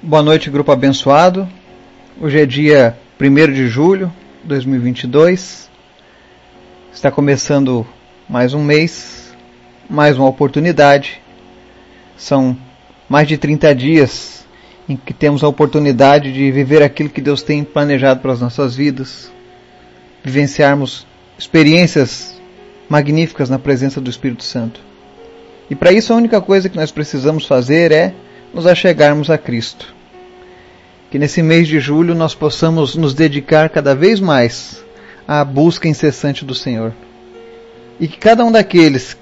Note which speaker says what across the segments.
Speaker 1: Boa noite, grupo abençoado. Hoje é dia 1 de julho de 2022. Está começando mais um mês, mais uma oportunidade. São mais de 30 dias em que temos a oportunidade de viver aquilo que Deus tem planejado para as nossas vidas, vivenciarmos experiências magníficas na presença do Espírito Santo. E para isso a única coisa que nós precisamos fazer é nos achegarmos a Cristo. Que nesse mês de julho nós possamos nos dedicar cada vez mais à busca incessante do Senhor. E que cada um daqueles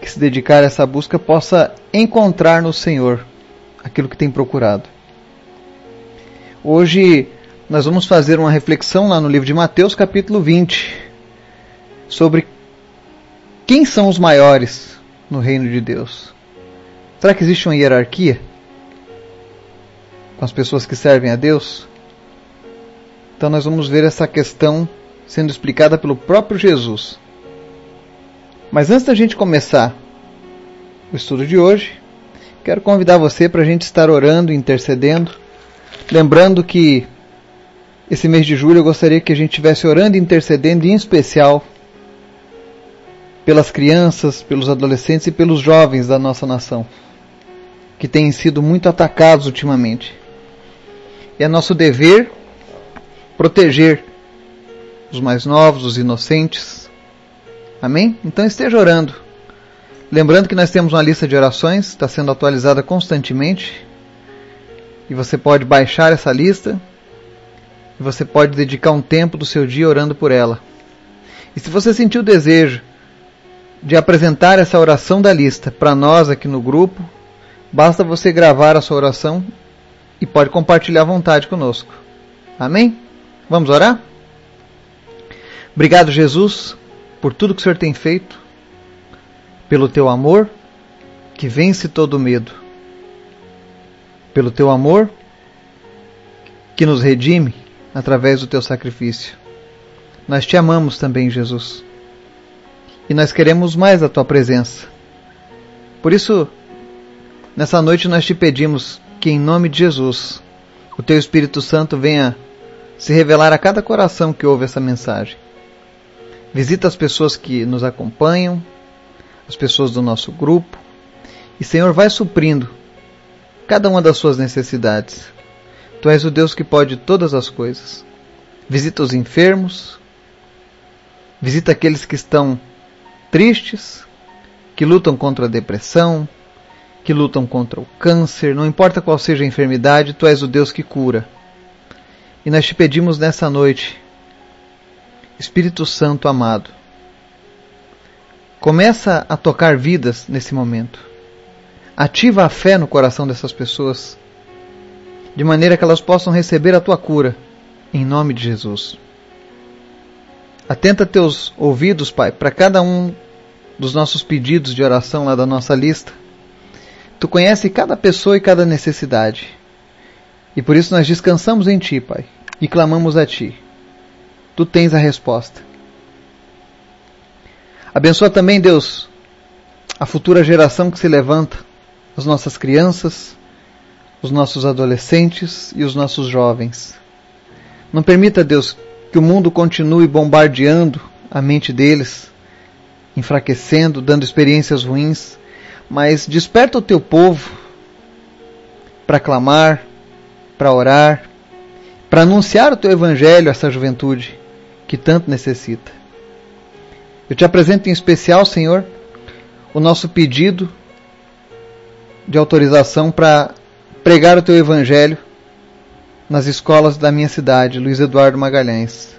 Speaker 1: que se dedicar a essa busca possa encontrar no Senhor aquilo que tem procurado. Hoje nós vamos fazer uma reflexão lá no livro de Mateus, capítulo 20, sobre quem são os maiores no reino de Deus. Será que existe uma hierarquia com as pessoas que servem a Deus? Então nós vamos ver essa questão sendo explicada pelo próprio Jesus. Mas antes da gente começar o estudo de hoje, quero convidar você para a gente estar orando intercedendo. Lembrando que esse mês de julho eu gostaria que a gente estivesse orando e intercedendo, em especial pelas crianças, pelos adolescentes e pelos jovens da nossa nação, que têm sido muito atacados ultimamente. É nosso dever proteger os mais novos, os inocentes. Amém? Então esteja orando. Lembrando que nós temos uma lista de orações, está sendo atualizada constantemente. E você pode baixar essa lista. E você pode dedicar um tempo do seu dia orando por ela. E se você sentir o desejo de apresentar essa oração da lista para nós aqui no grupo, basta você gravar a sua oração e pode compartilhar à vontade conosco. Amém? Vamos orar? Obrigado, Jesus, por tudo que o Senhor tem feito, pelo teu amor que vence todo medo, pelo teu amor que nos redime através do teu sacrifício. Nós te amamos também, Jesus e nós queremos mais da tua presença. Por isso, nessa noite nós te pedimos que, em nome de Jesus, o teu Espírito Santo venha se revelar a cada coração que ouve essa mensagem. Visita as pessoas que nos acompanham, as pessoas do nosso grupo, e Senhor, vai suprindo cada uma das suas necessidades. Tu és o Deus que pode todas as coisas. Visita os enfermos, visita aqueles que estão tristes, que lutam contra a depressão, que lutam contra o câncer, não importa qual seja a enfermidade, tu és o Deus que cura. E nós te pedimos nessa noite, Espírito Santo amado, começa a tocar vidas nesse momento. Ativa a fé no coração dessas pessoas, de maneira que elas possam receber a tua cura, em nome de Jesus. Atenta teus ouvidos, Pai, para cada um dos nossos pedidos de oração lá da nossa lista. Tu conhece cada pessoa e cada necessidade. E por isso nós descansamos em Ti, Pai, e clamamos a Ti. Tu tens a resposta. Abençoa também, Deus, a futura geração que se levanta, as nossas crianças, os nossos adolescentes e os nossos jovens. Não permita, Deus, que o mundo continue bombardeando a mente deles, enfraquecendo, dando experiências ruins, mas desperta o teu povo para clamar, para orar, para anunciar o teu evangelho a essa juventude que tanto necessita. Eu te apresento em especial, Senhor, o nosso pedido de autorização para pregar o teu evangelho nas escolas da minha cidade, Luiz Eduardo Magalhães.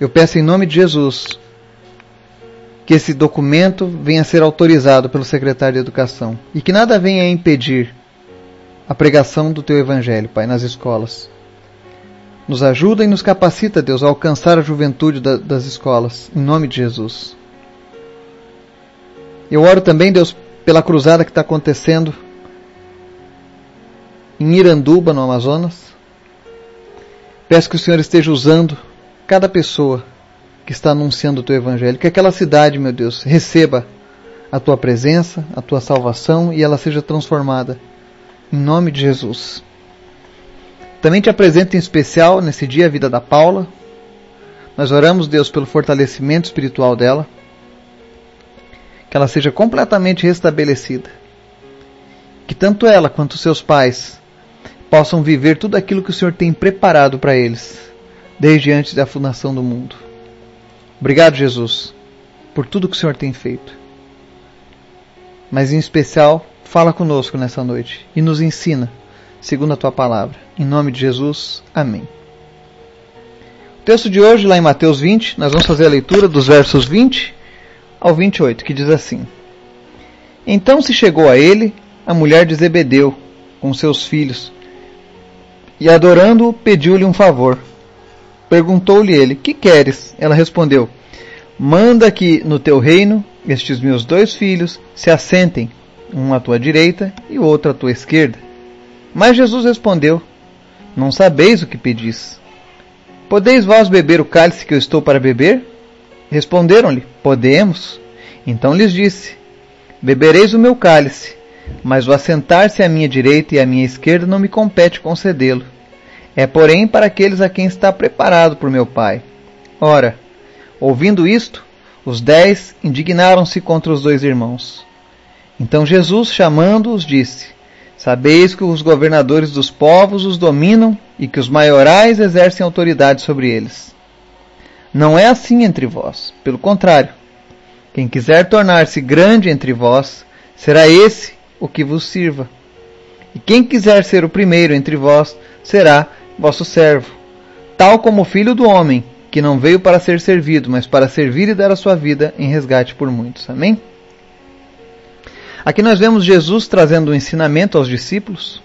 Speaker 1: Eu peço em nome de Jesus que esse documento venha a ser autorizado pelo secretário de Educação e que nada venha a impedir a pregação do teu evangelho, Pai, nas escolas. Nos ajuda e nos capacita, Deus, a alcançar a juventude da, das escolas, em nome de Jesus. Eu oro também, Deus, pela cruzada que está acontecendo em Iranduba, no Amazonas. Peço que o Senhor esteja usando cada pessoa que está anunciando o teu evangelho, que aquela cidade, meu Deus, receba a tua presença, a tua salvação e ela seja transformada. Em nome de Jesus. Também te apresento em especial nesse dia a vida da Paula. Nós oramos, Deus, pelo fortalecimento espiritual dela. Que ela seja completamente restabelecida. Que tanto ela quanto seus pais possam viver tudo aquilo que o Senhor tem preparado para eles, desde antes da fundação do mundo. Obrigado, Jesus, por tudo que o Senhor tem feito. Mas em especial, fala conosco nessa noite e nos ensina, segundo a tua palavra. Em nome de Jesus, amém. O texto de hoje, lá em Mateus 20, nós vamos fazer a leitura dos versos 20 ao 28, que diz assim: Então se chegou a ele a mulher de Zebedeu, com seus filhos, e adorando-o, pediu-lhe um favor. Perguntou-lhe ele: Que queres? Ela respondeu: Manda que no teu reino estes meus dois filhos se assentem, um à tua direita e outro à tua esquerda. Mas Jesus respondeu: Não sabeis o que pedis. Podeis vós beber o cálice que eu estou para beber? Responderam-lhe: Podemos. Então lhes disse: Bebereis o meu cálice, mas o assentar-se à minha direita e à minha esquerda não me compete concedê-lo. É, porém, para aqueles a quem está preparado por meu Pai. Ora, ouvindo isto, os dez indignaram-se contra os dois irmãos. Então Jesus, chamando-os, disse: Sabeis que os governadores dos povos os dominam e que os maiorais exercem autoridade sobre eles. Não é assim entre vós. Pelo contrário, quem quiser tornar-se grande entre vós, será esse o que vos sirva. E quem quiser ser o primeiro entre vós, será vosso servo, tal como o filho do homem, que não veio para ser servido, mas para servir e dar a sua vida em resgate por muitos. Amém? Aqui nós vemos Jesus trazendo um ensinamento aos discípulos,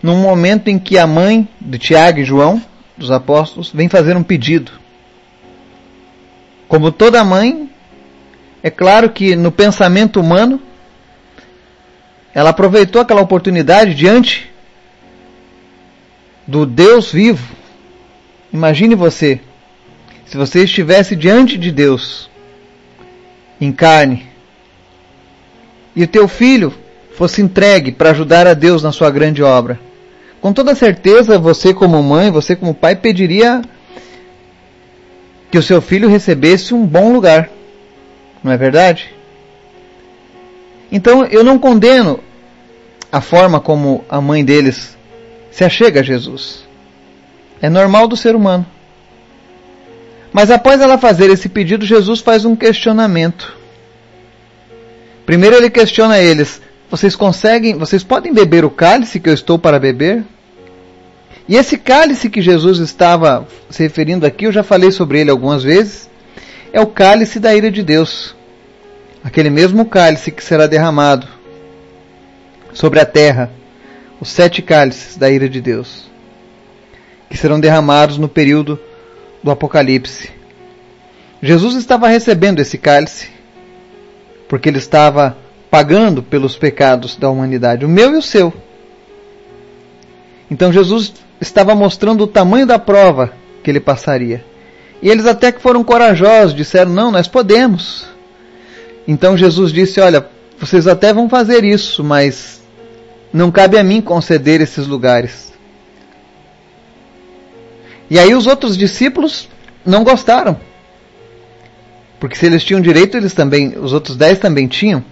Speaker 1: num momento em que a mãe de Tiago e João, dos apóstolos, vem fazer um pedido. Como toda mãe, é claro que no pensamento humano, ela aproveitou aquela oportunidade diante do Deus vivo. Imagine você, se você estivesse diante de Deus, em carne, e o teu filho fosse entregue para ajudar a Deus na sua grande obra. Com toda certeza, você como mãe, você como pai, pediria que o seu filho recebesse um bom lugar. Não é verdade? Então eu não condeno a forma como a mãe deles se achega a Jesus. É normal do ser humano. Mas após ela fazer esse pedido, Jesus faz um questionamento. Primeiro ele questiona eles: vocês conseguem, vocês podem beber o cálice que eu estou para beber? E esse cálice que Jesus estava se referindo aqui, eu já falei sobre ele algumas vezes, é o cálice da ira de Deus. Aquele mesmo cálice que será derramado sobre a terra os sete cálices da ira de Deus, que serão derramados no período do Apocalipse. Jesus estava recebendo esse cálice, porque ele estava pagando pelos pecados da humanidade, o meu e o seu. Então Jesus estava mostrando o tamanho da prova que ele passaria. E eles até que foram corajosos, disseram: Não, nós podemos. Então Jesus disse: Olha, vocês até vão fazer isso, mas não cabe a mim conceder esses lugares. E aí os outros discípulos não gostaram. Porque se eles tinham direito, eles também, os outros dez também tinham.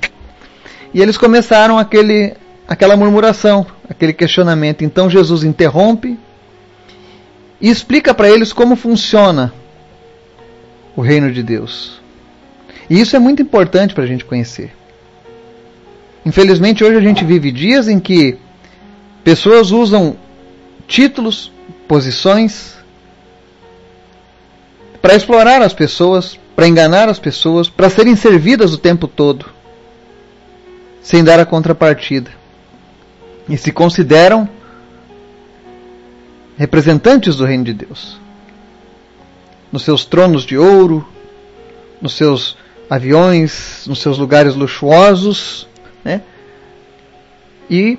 Speaker 1: E eles começaram aquele, aquela murmuração, aquele questionamento. Então Jesus interrompe e explica para eles como funciona o reino de Deus. E isso é muito importante para a gente conhecer. Infelizmente, hoje a gente vive dias em que pessoas usam títulos, posições, para explorar as pessoas, para enganar as pessoas, para serem servidas o tempo todo, sem dar a contrapartida. E se consideram representantes do reino de Deus. Nos seus tronos de ouro, nos seus aviões, nos seus lugares luxuosos, né? E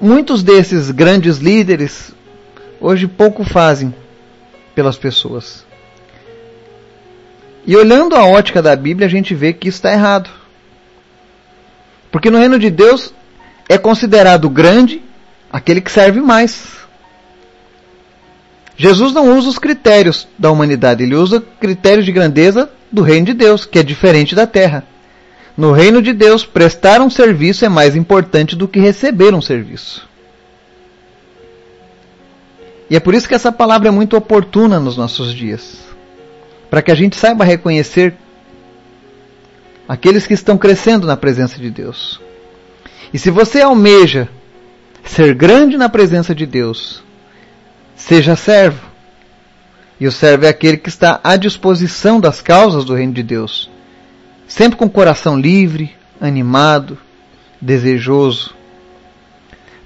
Speaker 1: muitos desses grandes líderes hoje pouco fazem pelas pessoas. E olhando a ótica da Bíblia, a gente vê que isso está errado. Porque no reino de Deus é considerado grande aquele que serve mais. Jesus não usa os critérios da humanidade, ele usa critérios de grandeza do reino de Deus, que é diferente da terra. No reino de Deus, prestar um serviço é mais importante do que receber um serviço. E é por isso que essa palavra é muito oportuna nos nossos dias. Para que a gente saiba reconhecer aqueles que estão crescendo na presença de Deus. E se você almeja ser grande na presença de Deus, seja servo. E o servo é aquele que está à disposição das causas do reino de Deus, sempre com o coração livre, animado, desejoso.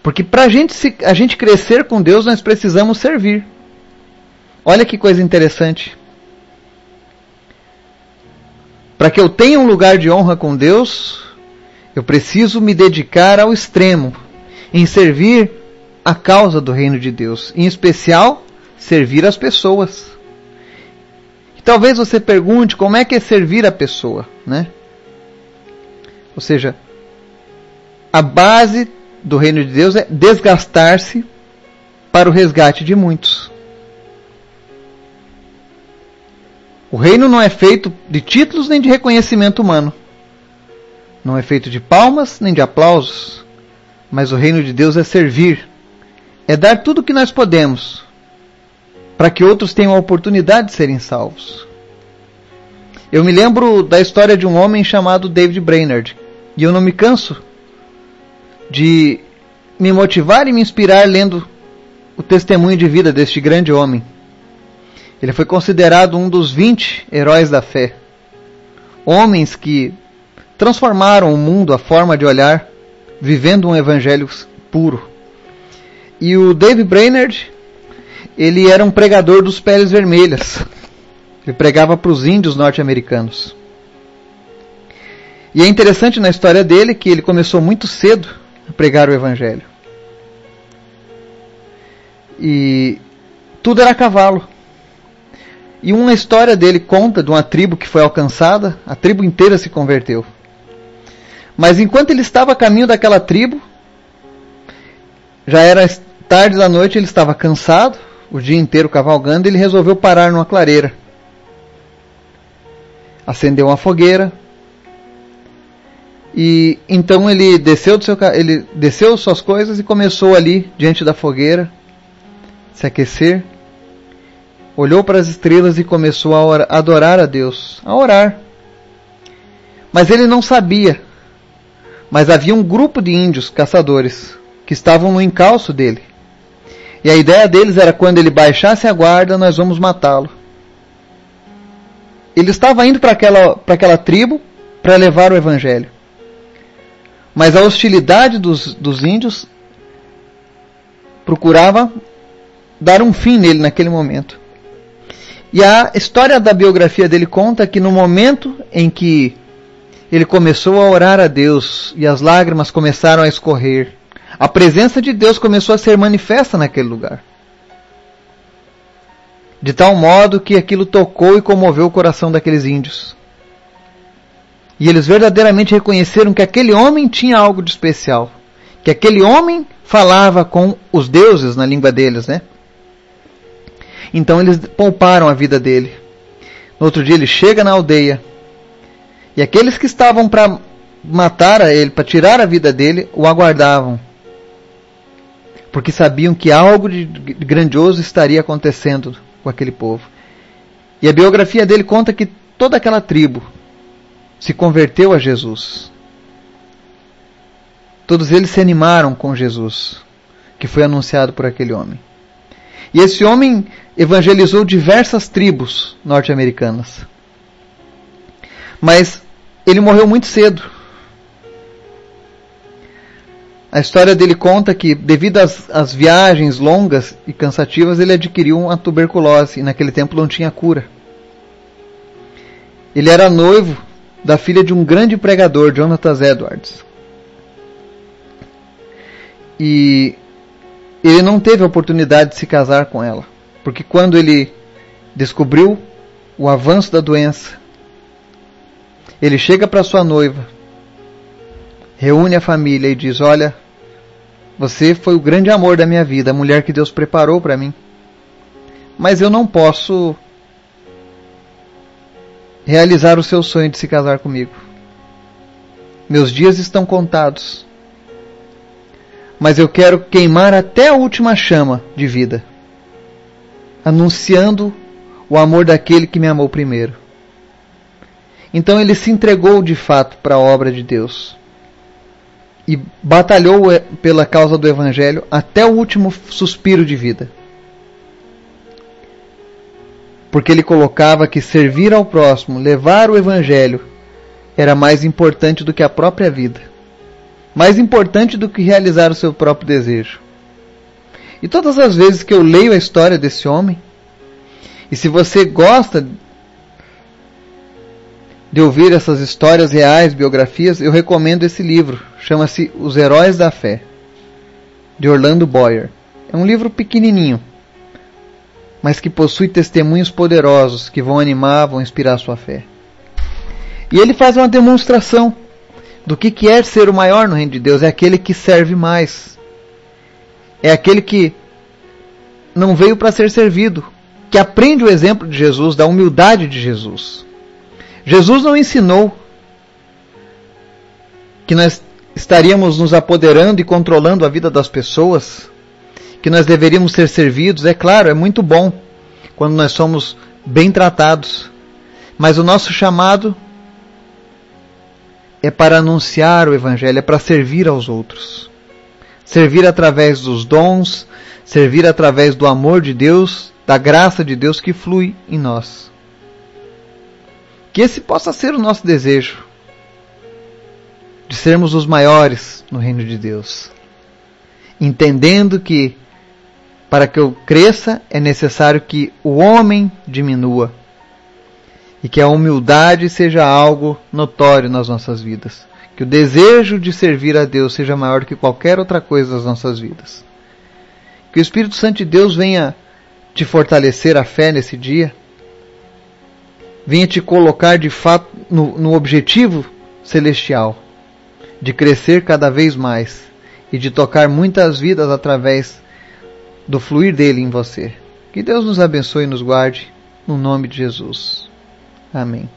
Speaker 1: Porque para a gente, a gente crescer com Deus, nós precisamos servir. Olha que coisa interessante. Para que eu tenha um lugar de honra com Deus, eu preciso me dedicar ao extremo em servir a causa do reino de Deus, em especial servir as pessoas. Talvez você pergunte como é que é servir a pessoa, né? Ou seja, a base do reino de Deus é desgastar-se para o resgate de muitos. O reino não é feito de títulos nem de reconhecimento humano. Não é feito de palmas nem de aplausos. Mas o reino de Deus é servir, é dar tudo o que nós podemos para que outros tenham a oportunidade de serem salvos. Eu me lembro da história de um homem chamado David Brainerd, e eu não me canso de me motivar e me inspirar lendo o testemunho de vida deste grande homem. Ele foi considerado um dos 20 heróis da fé. Homens que transformaram o mundo, a forma de olhar, vivendo um evangelho puro. E o Dave Brainerd, ele era um pregador dos peles vermelhas. Ele pregava para os índios norte-americanos. E é interessante na história dele que ele começou muito cedo a pregar o evangelho. E tudo era cavalo. E uma história dele conta de uma tribo que foi alcançada, a tribo inteira se converteu. Mas enquanto ele estava a caminho daquela tribo, já era tarde da noite, ele estava cansado, o dia inteiro cavalgando, ele resolveu parar numa clareira. Acendeu uma fogueira. E então ele desceu do seu ele desceu suas coisas e começou ali diante da fogueira se aquecer. Olhou para as estrelas e começou a adorar a Deus, a orar. Mas ele não sabia mas havia um grupo de índios caçadores que estavam no encalço dele. E a ideia deles era quando ele baixasse a guarda, nós vamos matá-lo. Ele estava indo para aquela, para aquela tribo para levar o evangelho. Mas a hostilidade dos, dos índios procurava dar um fim nele naquele momento. E a história da biografia dele conta que no momento em que ele começou a orar a Deus e as lágrimas começaram a escorrer. A presença de Deus começou a ser manifesta naquele lugar. De tal modo que aquilo tocou e comoveu o coração daqueles índios. E eles verdadeiramente reconheceram que aquele homem tinha algo de especial. Que aquele homem falava com os deuses na língua deles, né? Então eles pouparam a vida dele. No outro dia ele chega na aldeia e aqueles que estavam para matar a ele, para tirar a vida dele, o aguardavam. Porque sabiam que algo de grandioso estaria acontecendo com aquele povo. E a biografia dele conta que toda aquela tribo se converteu a Jesus. Todos eles se animaram com Jesus, que foi anunciado por aquele homem. E esse homem evangelizou diversas tribos norte-americanas. Mas ele morreu muito cedo. A história dele conta que, devido às, às, viagens longas e cansativas, ele adquiriu uma tuberculose e naquele tempo não tinha cura. Ele era noivo da filha de um grande pregador, Jonathan Edwards. E ele não teve a oportunidade de se casar com ela, porque quando ele descobriu o avanço da doença, ele chega para sua noiva, reúne a família e diz: Olha, você foi o grande amor da minha vida, a mulher que Deus preparou para mim. mas eu não posso realizar o seu sonho de se casar comigo. Meus dias estão contados. Mas eu quero queimar até a última chama de vida, anunciando o amor daquele que me amou primeiro. Então ele se entregou de fato para a obra de Deus e batalhou pela causa do Evangelho até o último suspiro de vida. Porque ele colocava que servir ao próximo, levar o Evangelho, era mais importante do que a própria vida, mais importante do que realizar o seu próprio desejo. E todas as vezes que eu leio a história desse homem, e se você gosta de ouvir essas histórias reais, biografias, eu recomendo esse livro. Chama-se Os Heróis da Fé, de Orlando Boyer. É um livro pequenininho, mas que possui testemunhos poderosos que vão animar, vão inspirar sua fé. E ele faz uma demonstração do que, que é ser o maior no reino de Deus. É aquele que serve mais. É aquele que não veio para ser servido, que aprende o exemplo de Jesus, da humildade de Jesus. Jesus não ensinou que nós estaríamos nos apoderando e controlando a vida das pessoas, que nós deveríamos ser servidos. É claro, é muito bom quando nós somos bem tratados, mas o nosso chamado é para anunciar o Evangelho, é para servir aos outros. Servir através dos dons, servir através do amor de Deus, da graça de Deus que flui em nós. Que esse possa ser o nosso desejo de sermos os maiores no reino de Deus. Entendendo que para que eu cresça é necessário que o homem diminua e que a humildade seja algo notório nas nossas vidas. Que o desejo de servir a Deus seja maior que qualquer outra coisa nas nossas vidas. Que o Espírito Santo de Deus venha te fortalecer a fé nesse dia venha te colocar de fato no, no objetivo celestial de crescer cada vez mais e de tocar muitas vidas através do fluir dele em você. Que Deus nos abençoe e nos guarde, no nome de Jesus. Amém.